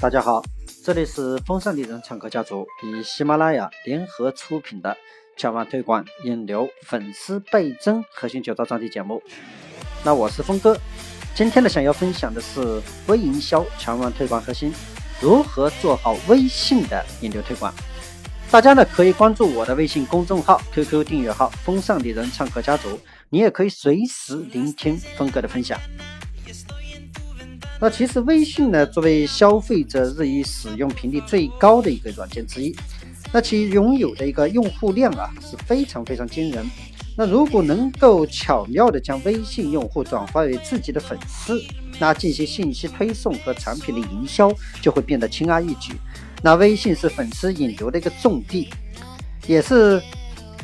大家好，这里是风尚丽人唱歌家族与喜马拉雅联合出品的千万推广引流粉丝倍增核心九大专题节目。那我是峰哥，今天呢想要分享的是微营销千万推广核心，如何做好微信的引流推广。大家呢可以关注我的微信公众号、QQ 订阅号“风尚丽人唱歌家族”，你也可以随时聆听峰哥的分享。那其实微信呢，作为消费者日益使用频率最高的一个软件之一，那其拥有的一个用户量啊是非常非常惊人。那如果能够巧妙的将微信用户转化为自己的粉丝，那进行信息推送和产品的营销就会变得轻而易举。那微信是粉丝引流的一个重地，也是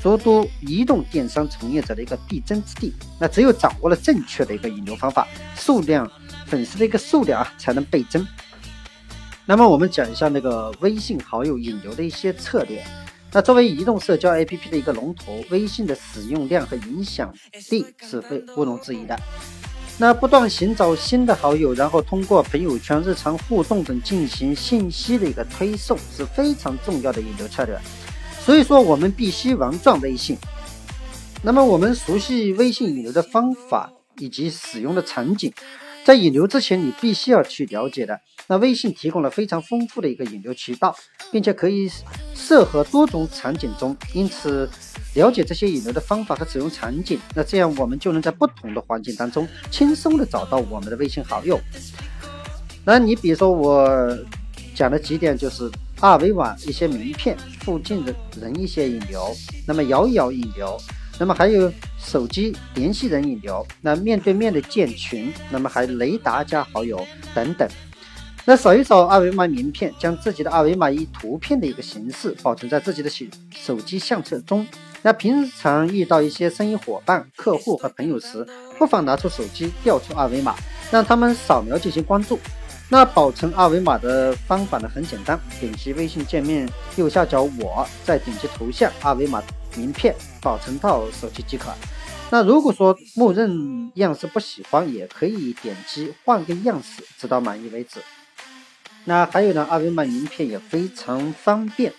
诸多移动电商从业者的一个必争之地。那只有掌握了正确的一个引流方法，数量。粉丝的一个数量啊，才能倍增。那么我们讲一下那个微信好友引流的一些策略。那作为移动社交 APP 的一个龙头，微信的使用量和影响力是非毋庸置疑的。那不断寻找新的好友，然后通过朋友圈、日常互动等进行信息的一个推送，是非常重要的引流策略。所以说，我们必须玩转微信。那么我们熟悉微信引流的方法以及使用的场景。在引流之前，你必须要去了解的。那微信提供了非常丰富的一个引流渠道，并且可以适合多种场景中。因此，了解这些引流的方法和使用场景，那这样我们就能在不同的环境当中轻松的找到我们的微信好友。那你比如说我讲的几点，就是二维码、一些名片、附近的人一些引流，那么摇一摇引流。那么还有手机联系人引流，那面对面的建群，那么还雷达加好友等等。那扫一扫二维码名片，将自己的二维码以图片的一个形式保存在自己的手手机相册中。那平常遇到一些生意伙伴、客户和朋友时，不妨拿出手机调出二维码，让他们扫描进行关注。那保存二维码的方法呢，很简单，点击微信界面右下角我，再点击头像二维码。名片保存到手机即可。那如果说默认样式不喜欢，也可以点击换个样式，直到满意为止。那还有呢，二维码名片也非常方便，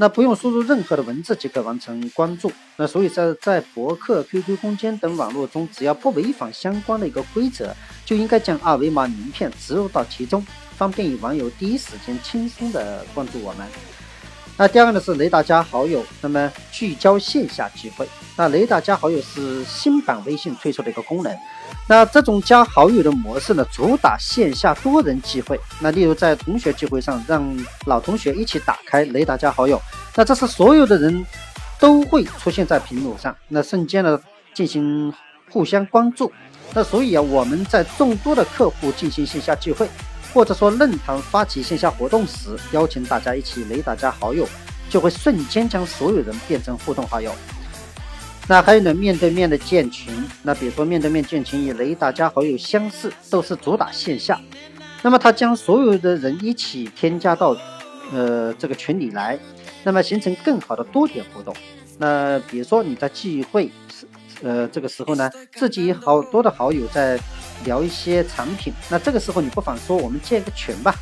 那不用输入任何的文字即可完成关注。那所以在在博客、QQ 空间等网络中，只要不违反相关的一个规则，就应该将二维码名片植入到其中，方便与网友第一时间轻松的关注我们。那第二个呢是雷达加好友，那么聚焦线下聚会。那雷达加好友是新版微信推出的一个功能。那这种加好友的模式呢，主打线下多人聚会。那例如在同学聚会上，让老同学一起打开雷达加好友，那这是所有的人都会出现在屏幕上，那瞬间呢进行互相关注。那所以啊，我们在众多的客户进行线下聚会。或者说论坛发起线下活动时，邀请大家一起雷达加好友，就会瞬间将所有人变成互动好友。那还有呢，面对面的建群，那比如说面对面建群与雷达加好友相似，都是主打线下。那么他将所有的人一起添加到呃这个群里来，那么形成更好的多点互动。那比如说你在聚会呃这个时候呢，自己好多的好友在。聊一些产品，那这个时候你不妨说我们建个群吧，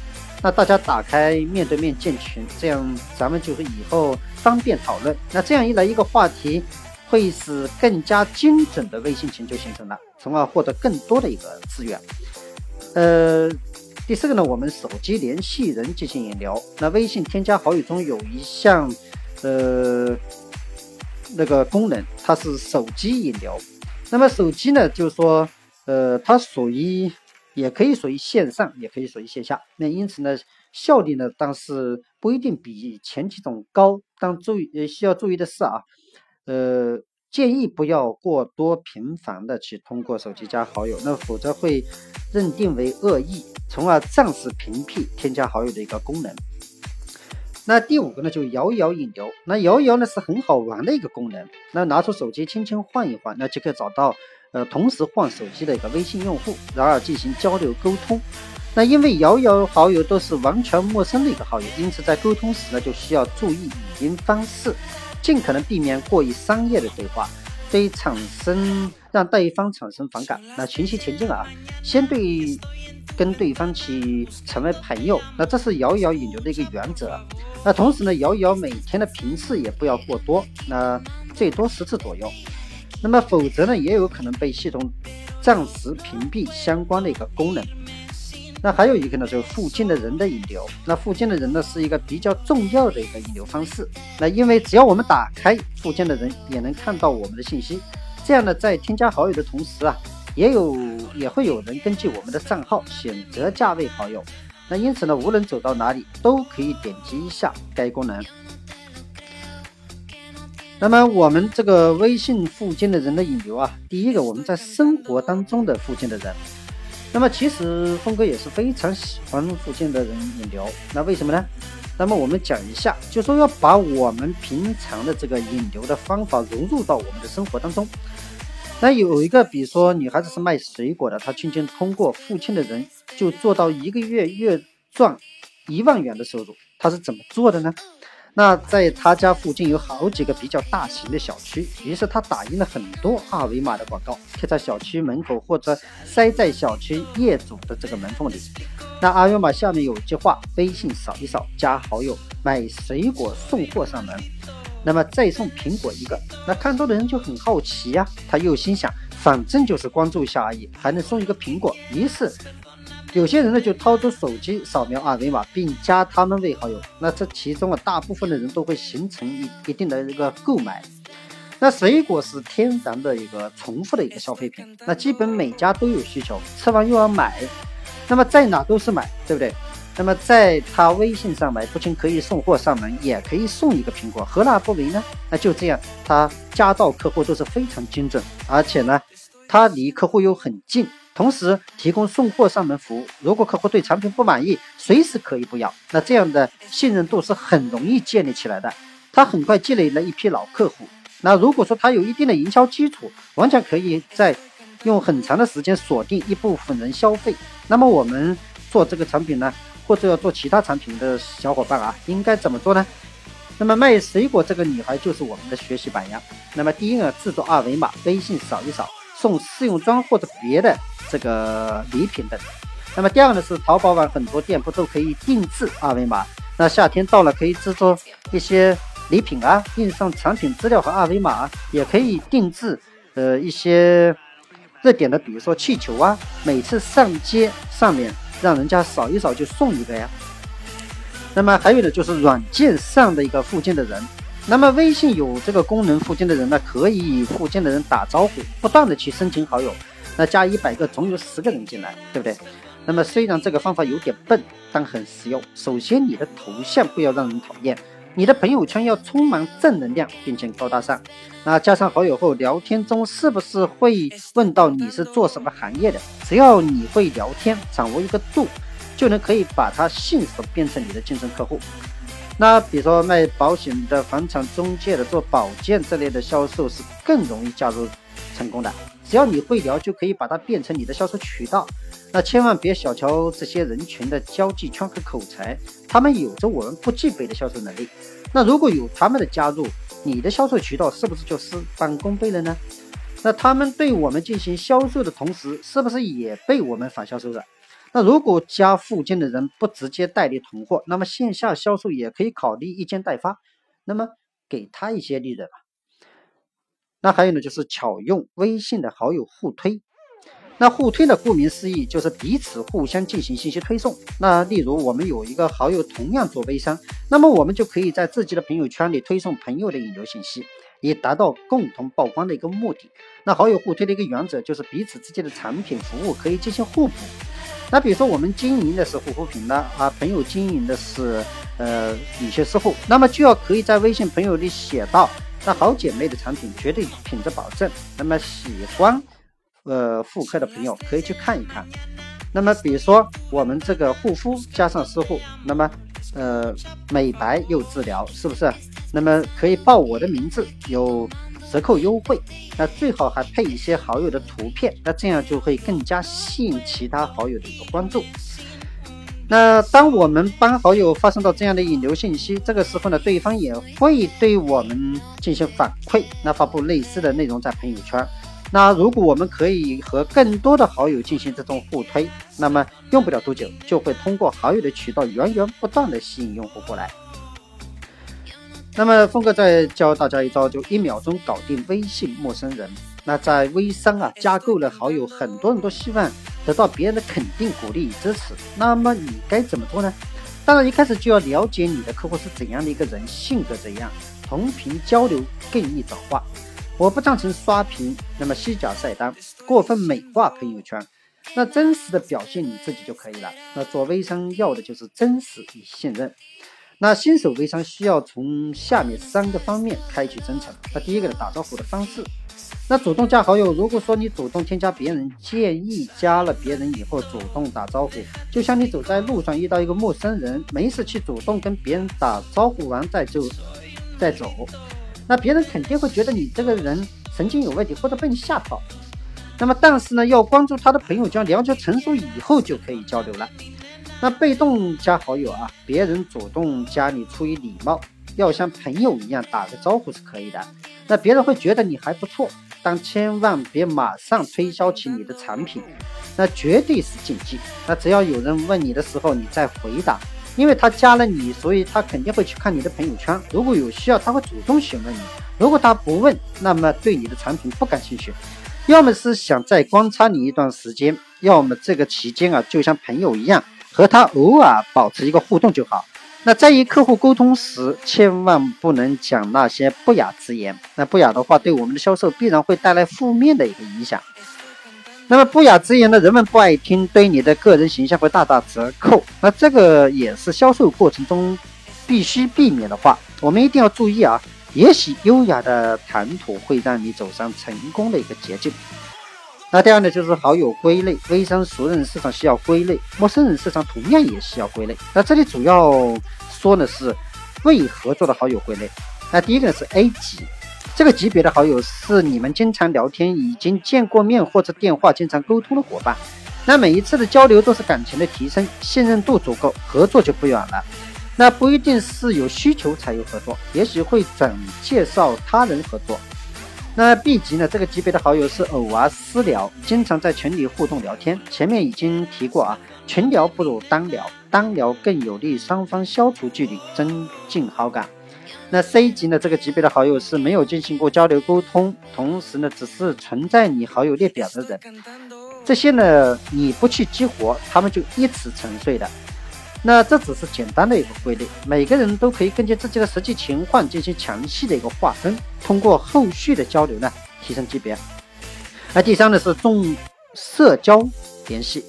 那大家打开面对面建群，这样咱们就是以后方便讨论。那这样一来，一个话题会使更加精准的微信群就形成了，从而获得更多的一个资源。呃，第四个呢，我们手机联系人进行引流。那微信添加好友中有一项呃那个功能，它是手机引流。那么手机呢，就是说。呃，它属于，也可以属于线上，也可以属于线下。那因此呢，效率呢，但是不一定比前几种高。但注意，需要注意的是啊，呃，建议不要过多频繁的去通过手机加好友，那否则会认定为恶意，从而暂时屏蔽添加好友的一个功能。那第五个呢，就摇一摇引流。那摇一摇呢是很好玩的一个功能。那拿出手机轻轻晃一晃，那就可以找到。呃，同时换手机的一个微信用户，然后进行交流沟通。那因为摇一摇好友都是完全陌生的一个好友，因此在沟通时呢，就需要注意语音方式，尽可能避免过于商业的对话。对产生让对方产生反感。那循序渐进啊，先对跟对方去成为朋友，那这是摇一摇引流的一个原则。那同时呢，摇一摇每天的频次也不要过多，那最多十次左右。那么否则呢，也有可能被系统暂时屏蔽相关的一个功能。那还有一个呢，就是附近的人的引流。那附近的人呢，是一个比较重要的一个引流方式。那因为只要我们打开，附近的人也能看到我们的信息。这样呢，在添加好友的同时啊，也有也会有人根据我们的账号选择价位好友。那因此呢，无论走到哪里，都可以点击一下该功能。那么我们这个微信附近的人的引流啊，第一个我们在生活当中的附近的人。那么其实峰哥也是非常喜欢附近的人引流，那为什么呢？那么我们讲一下，就说要把我们平常的这个引流的方法融入到我们的生活当中。那有一个，比如说女孩子是卖水果的，她轻轻通过附近的人就做到一个月月赚一万元的收入，她是怎么做的呢？那在他家附近有好几个比较大型的小区，于是他打印了很多二维码的广告，贴在小区门口或者塞在小区业主的这个门缝里。那二维码下面有句话：微信扫一扫，加好友，买水果送货上门，那么再送苹果一个。那看到的人就很好奇呀，他又心想，反正就是关注一下而已，还能送一个苹果，于是。有些人呢就掏出手机扫描二维码，并加他们为好友。那这其中啊，大部分的人都会形成一一定的一个购买。那水果是天然的一个重复的一个消费品，那基本每家都有需求，吃完又要买，那么在哪都是买，对不对？那么在他微信上买，不仅可以送货上门，也可以送一个苹果，何乐不为呢？那就这样，他加到客户都是非常精准，而且呢，他离客户又很近。同时提供送货上门服务，如果客户对产品不满意，随时可以不要。那这样的信任度是很容易建立起来的。他很快积累了一批老客户。那如果说他有一定的营销基础，完全可以在用很长的时间锁定一部分人消费。那么我们做这个产品呢，或者要做其他产品的小伙伴啊，应该怎么做呢？那么卖水果这个女孩就是我们的学习榜样。那么第一个制作二维码，微信扫一扫，送试用装或者别的。这个礼品等，那么第二个呢是淘宝网很多店铺都可以定制二维码。那夏天到了，可以制作一些礼品啊，印上产品资料和二维码，也可以定制呃一些热点的，比如说气球啊，每次上街上面让人家扫一扫就送一个呀。那么还有呢就是软件上的一个附近的人，那么微信有这个功能，附近的人呢可以与附近的人打招呼，不断的去申请好友。那加一百个，总有十个人进来，对不对？那么虽然这个方法有点笨，但很实用。首先，你的头像不要让人讨厌，你的朋友圈要充满正能量，并且高大上。那加上好友后，聊天中是不是会问到你是做什么行业的？只要你会聊天，掌握一个度，就能可以把他迅速变成你的竞争客户。那比如说卖保险的、房产中介的、做保健这类的销售是更容易加入成功的。只要你会聊，就可以把它变成你的销售渠道。那千万别小瞧这些人群的交际圈和口才，他们有着我们不具备的销售能力。那如果有他们的加入，你的销售渠道是不是就事半功倍了呢？那他们对我们进行销售的同时，是不是也被我们反销售了？那如果家附近的人不直接代理囤货，那么线下销售也可以考虑一件代发，那么给他一些利润吧。那还有呢，就是巧用微信的好友互推。那互推呢，顾名思义就是彼此互相进行信息推送。那例如我们有一个好友同样做微商，那么我们就可以在自己的朋友圈里推送朋友的引流信息，以达到共同曝光的一个目的。那好友互推的一个原则就是彼此之间的产品服务可以进行互补。那比如说我们经营的是护肤品呢，啊，朋友经营的是呃女性私护，那么就要可以在微信朋友里写到。那好姐妹的产品绝对品质保证，那么喜欢呃妇科的朋友可以去看一看。那么比如说我们这个护肤加上私护，那么呃美白又治疗，是不是？那么可以报我的名字，有折扣优惠。那最好还配一些好友的图片，那这样就会更加吸引其他好友的一个关注。那当我们帮好友发送到这样的引流信息，这个时候呢，对方也会对我们进行反馈，那发布类似的内容在朋友圈，那如果我们可以和更多的好友进行这种互推，那么用不了多久就会通过好友的渠道源源不断的吸引用户过来。那么峰哥再教大家一招，就一秒钟搞定微信陌生人。那在微商啊，加够了好友，很多人都希望得到别人的肯定、鼓励与支持。那么你该怎么做呢？当然一开始就要了解你的客户是怎样的一个人，性格怎样，同频交流更易转化。我不赞成刷屏，那么虚假晒单，过分美化朋友圈。那真实的表现你自己就可以了。那做微商要的就是真实与信任。那新手微商需要从下面三个方面开启征程。那第一个呢，打招呼的方式。那主动加好友，如果说你主动添加别人，建议加了别人以后主动打招呼，就像你走在路上遇到一个陌生人，没事去主动跟别人打招呼完再就再走，那别人肯定会觉得你这个人神经有问题，或者被你吓跑。那么但是呢，要关注他的朋友圈，了解成熟以后就可以交流了。那被动加好友啊，别人主动加你出于礼貌，要像朋友一样打个招呼是可以的。那别人会觉得你还不错，但千万别马上推销起你的产品，那绝对是禁忌。那只要有人问你的时候，你再回答，因为他加了你，所以他肯定会去看你的朋友圈。如果有需要，他会主动询问你；如果他不问，那么对你的产品不感兴趣，要么是想再观察你一段时间，要么这个期间啊，就像朋友一样。和他偶尔保持一个互动就好。那在与客户沟通时，千万不能讲那些不雅之言。那不雅的话，对我们的销售必然会带来负面的一个影响。那么不雅之言呢，人们不爱听，对你的个人形象会大打折扣。那这个也是销售过程中必须避免的话，我们一定要注意啊。也许优雅的谈吐会让你走上成功的一个捷径。那第二呢，就是好友归类，微商熟人市场需要归类，陌生人市场同样也需要归类。那这里主要说的是未合作的好友归类。那第一个是 A 级，这个级别的好友是你们经常聊天、已经见过面或者电话经常沟通的伙伴。那每一次的交流都是感情的提升，信任度足够，合作就不远了。那不一定是有需求才有合作，也许会转介绍他人合作。那 B 级呢？这个级别的好友是偶尔私聊，经常在群里互动聊天。前面已经提过啊，群聊不如单聊，单聊更有利双方消除距离，增进好感。那 C 级呢？这个级别的好友是没有进行过交流沟通，同时呢，只是存在你好友列表的人。这些呢，你不去激活，他们就一直沉睡的。那这只是简单的一个归类，每个人都可以根据自己的实际情况进行详细的一个划分，通过后续的交流呢提升级别。那第三呢是重社交联系，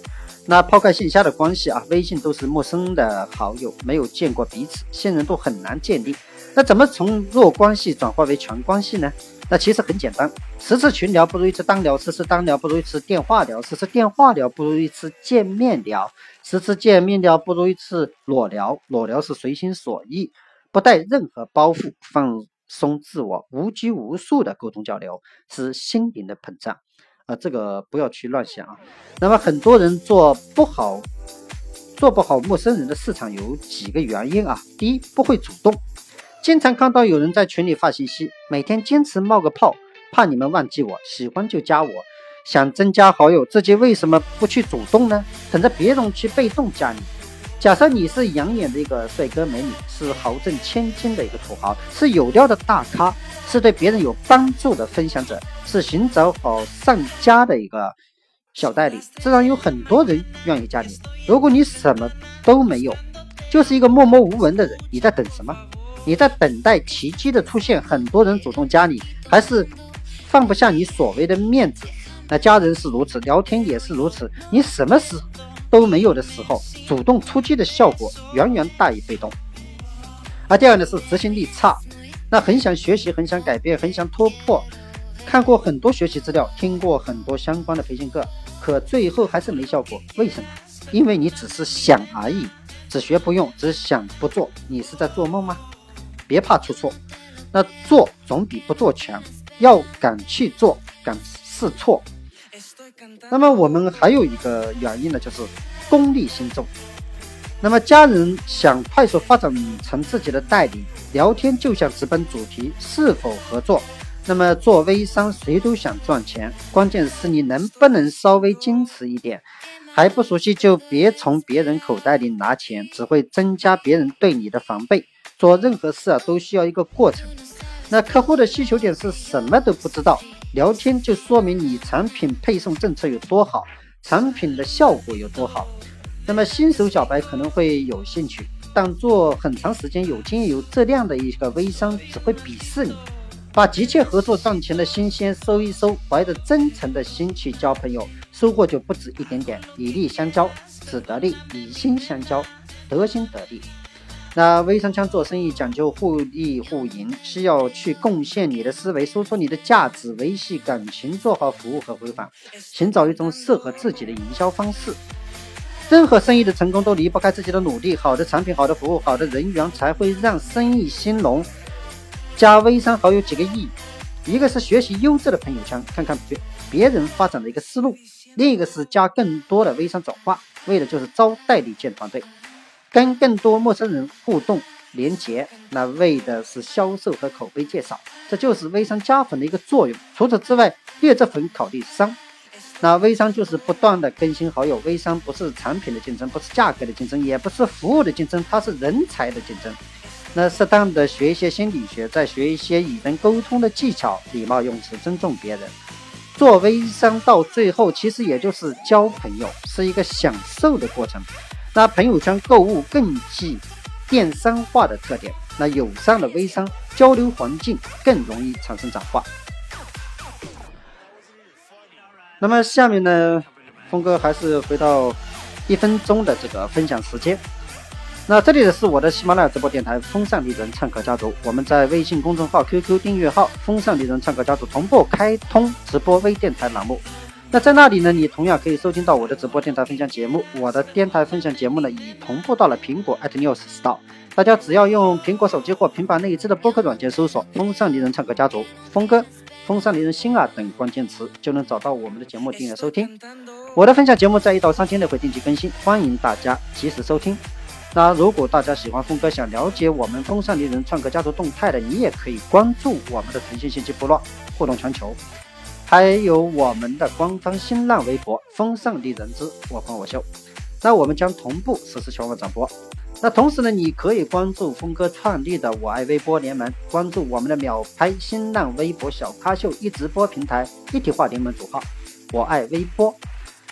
那抛开线下的关系啊，微信都是陌生的好友，没有见过彼此，信任度很难建立。那怎么从弱关系转化为强关系呢？那其实很简单，十次群聊不如一次单聊，十次单聊不如一次电话聊，十次电话聊不如一次见面聊，十次见面聊不如一次裸聊。裸聊是随心所欲，不带任何包袱，放松自我，无拘无束的沟通交流，是心灵的膨胀。啊，这个不要去乱想啊。那么很多人做不好，做不好陌生人的市场有几个原因啊。第一，不会主动。经常看到有人在群里发信息，每天坚持冒个泡，怕你们忘记我，喜欢就加我，想增加好友，自己为什么不去主动呢？等着别人去被动加你。假设你是养眼的一个帅哥美女，是豪挣千金的一个土豪，是有料的大咖，是对别人有帮助的分享者，是寻找好上家的一个小代理，自然有很多人愿意加你。如果你什么都没有，就是一个默默无闻的人，你在等什么？你在等待奇迹的出现，很多人主动加你，还是放不下你所谓的面子？那家人是如此，聊天也是如此。你什么事都没有的时候，主动出击的效果远远大于被动。而第二呢是执行力差，那很想学习，很想改变，很想突破，看过很多学习资料，听过很多相关的培训课，可最后还是没效果。为什么？因为你只是想而已，只学不用，只想不做，你是在做梦吗？别怕出错，那做总比不做强。要敢去做，敢试错。那么我们还有一个原因呢，就是功利心重。那么家人想快速发展成自己的代理，聊天就想直奔主题，是否合作？那么做微商，谁都想赚钱，关键是你能不能稍微矜持一点。还不熟悉就别从别人口袋里拿钱，只会增加别人对你的防备。做任何事啊，都需要一个过程。那客户的需求点是什么都不知道，聊天就说明你产品配送政策有多好，产品的效果有多好。那么新手小白可能会有兴趣，但做很长时间有经验有质量的一个微商只会鄙视你。把急切合作赚钱的新鲜收一收，怀着真诚的心去交朋友，收获就不止一点点。以利相交，只得利；以心相交，得心得利。那微商腔做生意讲究互利互赢，需要去贡献你的思维，输出你的价值，维系感情，做好服务和回访，寻找一种适合自己的营销方式。任何生意的成功都离不开自己的努力，好的产品、好的服务、好的人员，才会让生意兴隆。加微商好友几个意义，一个是学习优质的朋友圈，看看别别人发展的一个思路；另一个是加更多的微商转化，为的就是招代理建团队，跟更多陌生人互动连接，那为的是销售和口碑介绍，这就是微商加粉的一个作用。除此之外，劣质粉考虑商，那微商就是不断的更新好友。微商不是产品的竞争，不是价格的竞争，也不是服务的竞争，它是人才的竞争。那适当的学一些心理学，再学一些与人沟通的技巧，礼貌用词，尊重别人。做微商到最后，其实也就是交朋友，是一个享受的过程。那朋友圈购物更具电商化的特点，那友善的微商交流环境更容易产生转化。那么下面呢，峰哥还是回到一分钟的这个分享时间。那这里的是我的喜马拉雅直播电台“风尚丽人唱歌家族”，我们在微信公众号、QQ 订阅号“风尚丽人唱歌家族”同步开通直播微电台栏目。那在那里呢，你同样可以收听到我的直播电台分享节目。我的电台分享节目呢，已同步到了苹果 iTunes Store。大家只要用苹果手机或平板内置的播客软件搜索“风尚丽人唱歌家族”、“峰哥”、“风尚丽人心啊”等关键词，就能找到我们的节目订阅收听。我的分享节目在一到三天内会定期更新，欢迎大家及时收听。那如果大家喜欢峰哥，想了解我们风尚丽人唱歌家族动态的，你也可以关注我们的腾讯信息部落，互动全球，还有我们的官方新浪微博“风尚丽人之我狂我秀”。那我们将同步实时全网转播。那同时呢，你可以关注峰哥创立的我爱微博联盟，关注我们的秒拍新浪微博小咖秀一直播平台一体化联盟主号“我爱微博”。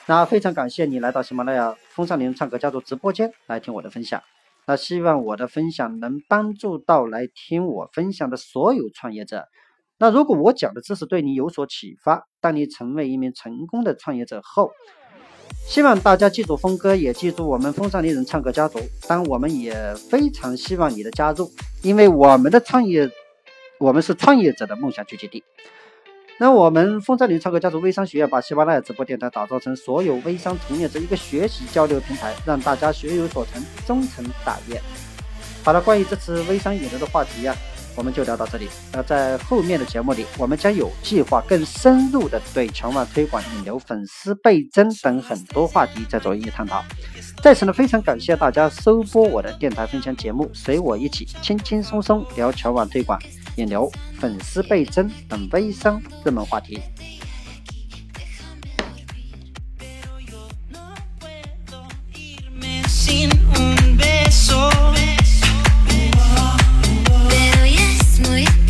那非常感谢你来到喜马拉雅风尚林唱歌家族直播间来听我的分享。那希望我的分享能帮助到来听我分享的所有创业者。那如果我讲的知识对你有所启发，当你成为一名成功的创业者后，希望大家记住峰哥，也记住我们风尚丽人唱歌家族。当我们也非常希望你的加入，因为我们的创业，我们是创业者的梦想聚集地。那我们风尚林超哥家族微商学院把喜马拉雅直播电台打造成所有微商从业者一个学习交流平台，让大家学有所成，终成大业。好了，关于这次微商引流的话题呀，我们就聊到这里。那在后面的节目里，我们将有计划更深入的对全网推广、引流、粉丝倍增等很多话题再做一个探讨。在此呢，非常感谢大家收播我的电台分享节目，随我一起轻轻松松聊全网推广。引流、粉丝倍增等微商热门话题。sin un beso. noite.